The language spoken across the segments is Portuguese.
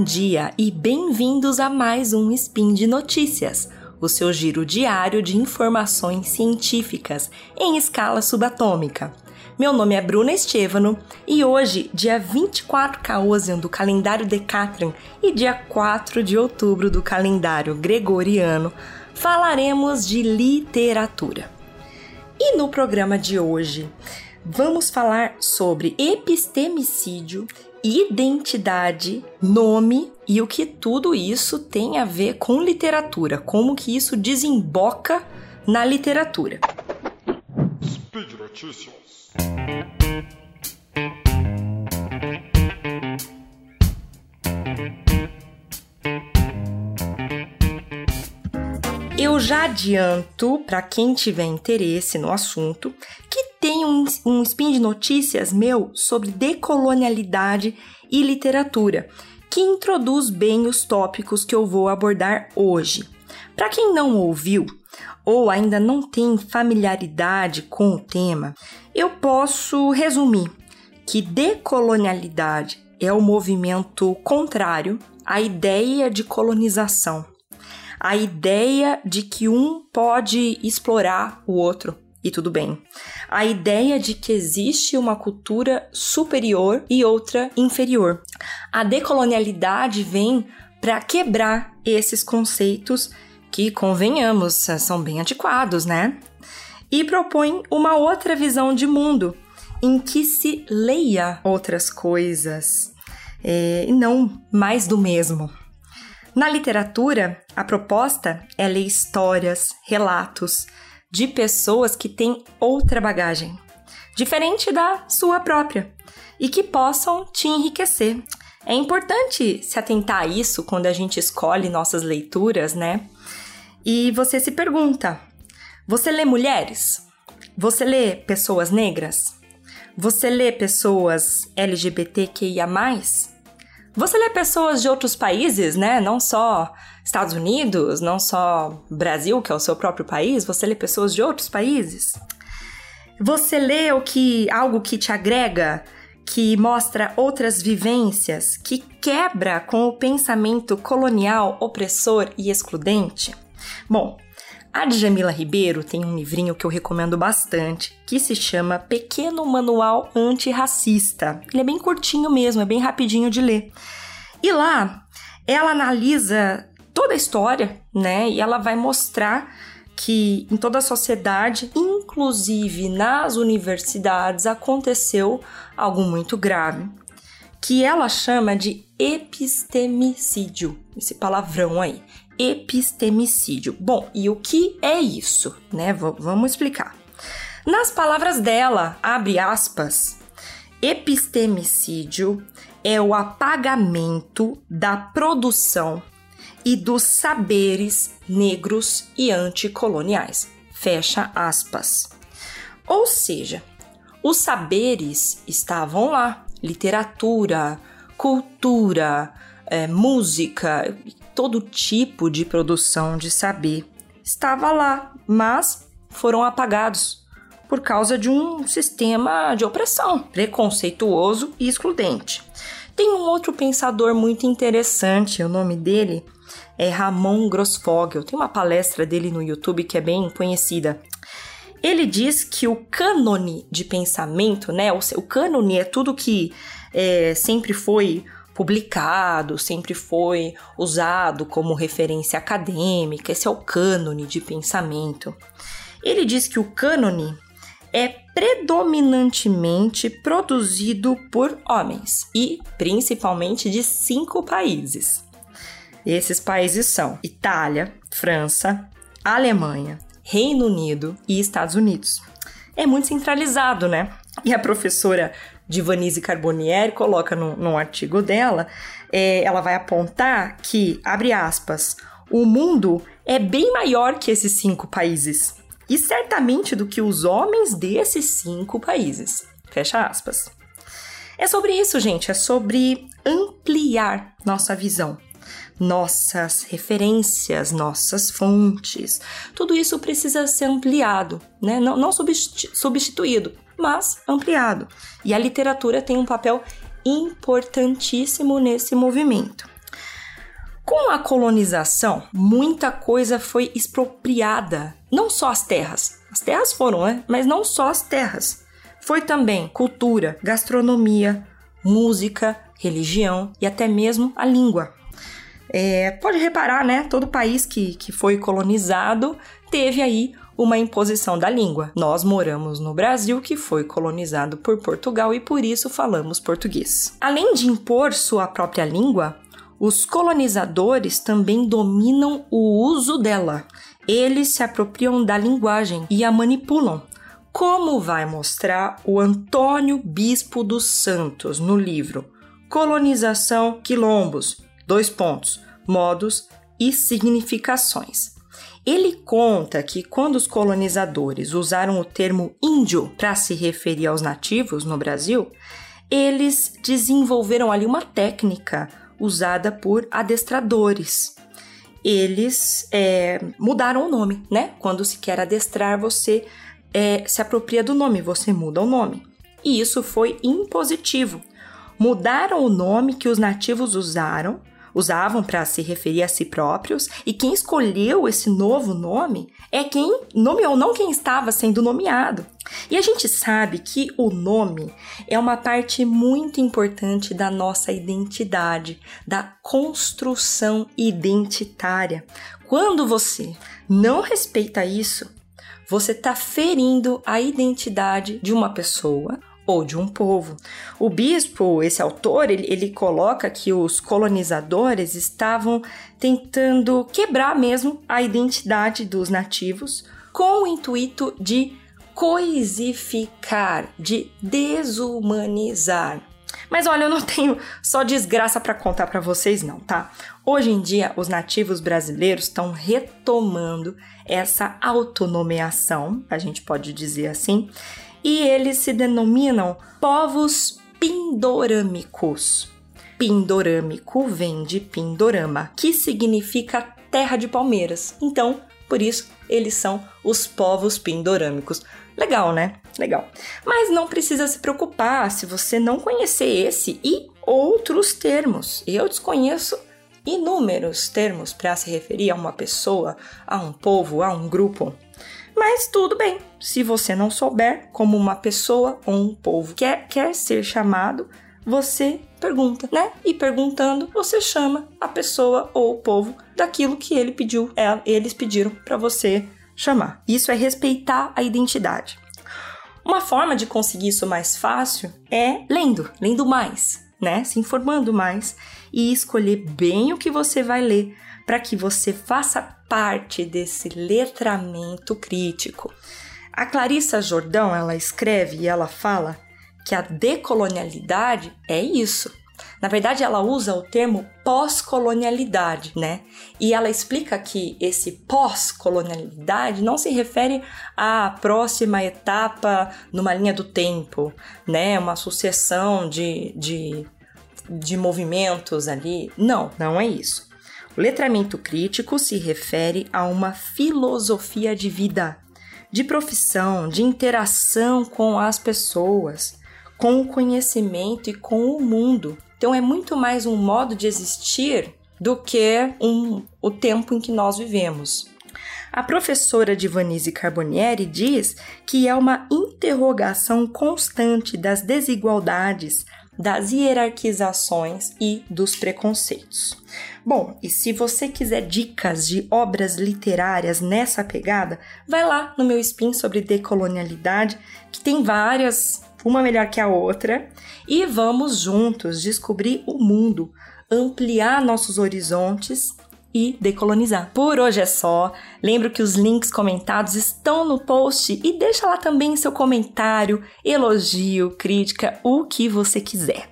bom dia e bem-vindos a mais um Spin de Notícias, o seu giro diário de informações científicas em escala subatômica. Meu nome é Bruna Estevano e hoje, dia 24 Caosian do calendário Decatran e dia 4 de outubro do calendário Gregoriano, falaremos de literatura. E no programa de hoje, vamos falar sobre epistemicídio identidade, nome e o que tudo isso tem a ver com literatura, como que isso desemboca na literatura. Speed Notícias. Eu já adianto para quem tiver interesse no assunto que tem um, um spin de notícias meu sobre decolonialidade e literatura, que introduz bem os tópicos que eu vou abordar hoje. Para quem não ouviu ou ainda não tem familiaridade com o tema, eu posso resumir que decolonialidade é o movimento contrário à ideia de colonização, a ideia de que um pode explorar o outro e tudo bem. A ideia de que existe uma cultura superior e outra inferior. A decolonialidade vem para quebrar esses conceitos que, convenhamos, são bem antiquados, né? E propõe uma outra visão de mundo em que se leia outras coisas é, e não mais do mesmo. Na literatura, a proposta é ler histórias, relatos, de pessoas que têm outra bagagem, diferente da sua própria, e que possam te enriquecer. É importante se atentar a isso quando a gente escolhe nossas leituras, né? E você se pergunta: você lê mulheres? Você lê pessoas negras? Você lê pessoas LGBTQIA? Você lê pessoas de outros países, né? Não só Estados Unidos, não só Brasil, que é o seu próprio país, você lê pessoas de outros países. Você lê o que algo que te agrega, que mostra outras vivências, que quebra com o pensamento colonial, opressor e excludente. Bom, a Djamila Ribeiro tem um livrinho que eu recomendo bastante, que se chama Pequeno Manual Antirracista. Ele é bem curtinho mesmo, é bem rapidinho de ler. E lá ela analisa toda a história, né? E ela vai mostrar que em toda a sociedade, inclusive nas universidades, aconteceu algo muito grave, que ela chama de epistemicídio, esse palavrão aí, epistemicídio. Bom, e o que é isso, né? V vamos explicar. Nas palavras dela, abre aspas, epistemicídio é o apagamento da produção e dos saberes negros e anticoloniais. Fecha aspas. Ou seja, os saberes estavam lá: literatura, cultura, é, música, todo tipo de produção de saber estava lá, mas foram apagados por causa de um sistema de opressão preconceituoso e excludente. Tem um outro pensador muito interessante, o nome dele é Ramon Grossfogel. Tem uma palestra dele no YouTube que é bem conhecida. Ele diz que o cânone de pensamento, né? O, cânone é tudo que é, sempre foi publicado, sempre foi usado como referência acadêmica. Esse é o cânone de pensamento. Ele diz que o cânone é predominantemente produzido por homens e principalmente de cinco países. Esses países são Itália, França, Alemanha, Reino Unido e Estados Unidos. É muito centralizado, né? E a professora Divanise Carbonieri coloca no, no artigo dela, é, ela vai apontar que, abre aspas, o mundo é bem maior que esses cinco países e certamente do que os homens desses cinco países. Fecha aspas. É sobre isso, gente, é sobre ampliar nossa visão, nossas referências, nossas fontes. Tudo isso precisa ser ampliado, né? não, não substituído, mas ampliado. E a literatura tem um papel importantíssimo nesse movimento. Com a colonização, muita coisa foi expropriada. Não só as terras. As terras foram, né? Mas não só as terras. Foi também cultura, gastronomia, música, religião e até mesmo a língua. É, pode reparar, né? Todo país que, que foi colonizado teve aí uma imposição da língua. Nós moramos no Brasil, que foi colonizado por Portugal e por isso falamos português. Além de impor sua própria língua, os colonizadores também dominam o uso dela. Eles se apropriam da linguagem e a manipulam, como vai mostrar o Antônio Bispo dos Santos no livro Colonização Quilombos, dois pontos, modos e significações. Ele conta que quando os colonizadores usaram o termo índio para se referir aos nativos no Brasil, eles desenvolveram ali uma técnica usada por adestradores. Eles é, mudaram o nome, né? Quando se quer adestrar, você é, se apropria do nome, você muda o nome. E isso foi impositivo. Mudaram o nome que os nativos usaram usavam para se referir a si próprios, e quem escolheu esse novo nome é quem nomeou, não quem estava sendo nomeado. E a gente sabe que o nome é uma parte muito importante da nossa identidade, da construção identitária. Quando você não respeita isso, você está ferindo a identidade de uma pessoa ou de um povo. O bispo, esse autor, ele, ele coloca que os colonizadores estavam tentando quebrar mesmo a identidade dos nativos com o intuito de coisificar, de desumanizar. Mas olha, eu não tenho só desgraça para contar para vocês não, tá? Hoje em dia, os nativos brasileiros estão retomando essa autonomeação, a gente pode dizer assim, e eles se denominam povos pindorâmicos. Pindorâmico vem de Pindorama, que significa terra de palmeiras. Então, por isso, eles são os povos pindorâmicos. Legal, né? Legal. Mas não precisa se preocupar se você não conhecer esse e outros termos. Eu desconheço inúmeros termos para se referir a uma pessoa, a um povo, a um grupo. Mas tudo bem, se você não souber como uma pessoa ou um povo quer, quer ser chamado, você pergunta, né? E perguntando, você chama a pessoa ou o povo daquilo que ele pediu, é, eles pediram para você chamar. Isso é respeitar a identidade. Uma forma de conseguir isso mais fácil é lendo, lendo mais, né? Se informando mais e escolher bem o que você vai ler para que você faça parte desse letramento crítico. A Clarissa Jordão, ela escreve e ela fala que a decolonialidade é isso. Na verdade, ela usa o termo pós-colonialidade, né? E ela explica que esse pós-colonialidade não se refere à próxima etapa numa linha do tempo, né? Uma sucessão de, de, de movimentos ali. Não, não é isso. O letramento crítico se refere a uma filosofia de vida, de profissão, de interação com as pessoas, com o conhecimento e com o mundo. Então é muito mais um modo de existir do que um, o tempo em que nós vivemos. A professora Divanise Carbonieri diz que é uma interrogação constante das desigualdades, das hierarquizações e dos preconceitos. Bom, e se você quiser dicas de obras literárias nessa pegada, vai lá no meu spin sobre decolonialidade, que tem várias, uma melhor que a outra, e vamos juntos descobrir o mundo, ampliar nossos horizontes e decolonizar. Por hoje é só. Lembro que os links comentados estão no post e deixa lá também seu comentário, elogio, crítica, o que você quiser.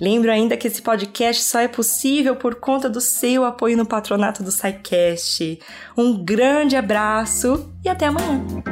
Lembro ainda que esse podcast só é possível por conta do seu apoio no patronato do SciCast. Um grande abraço e até amanhã!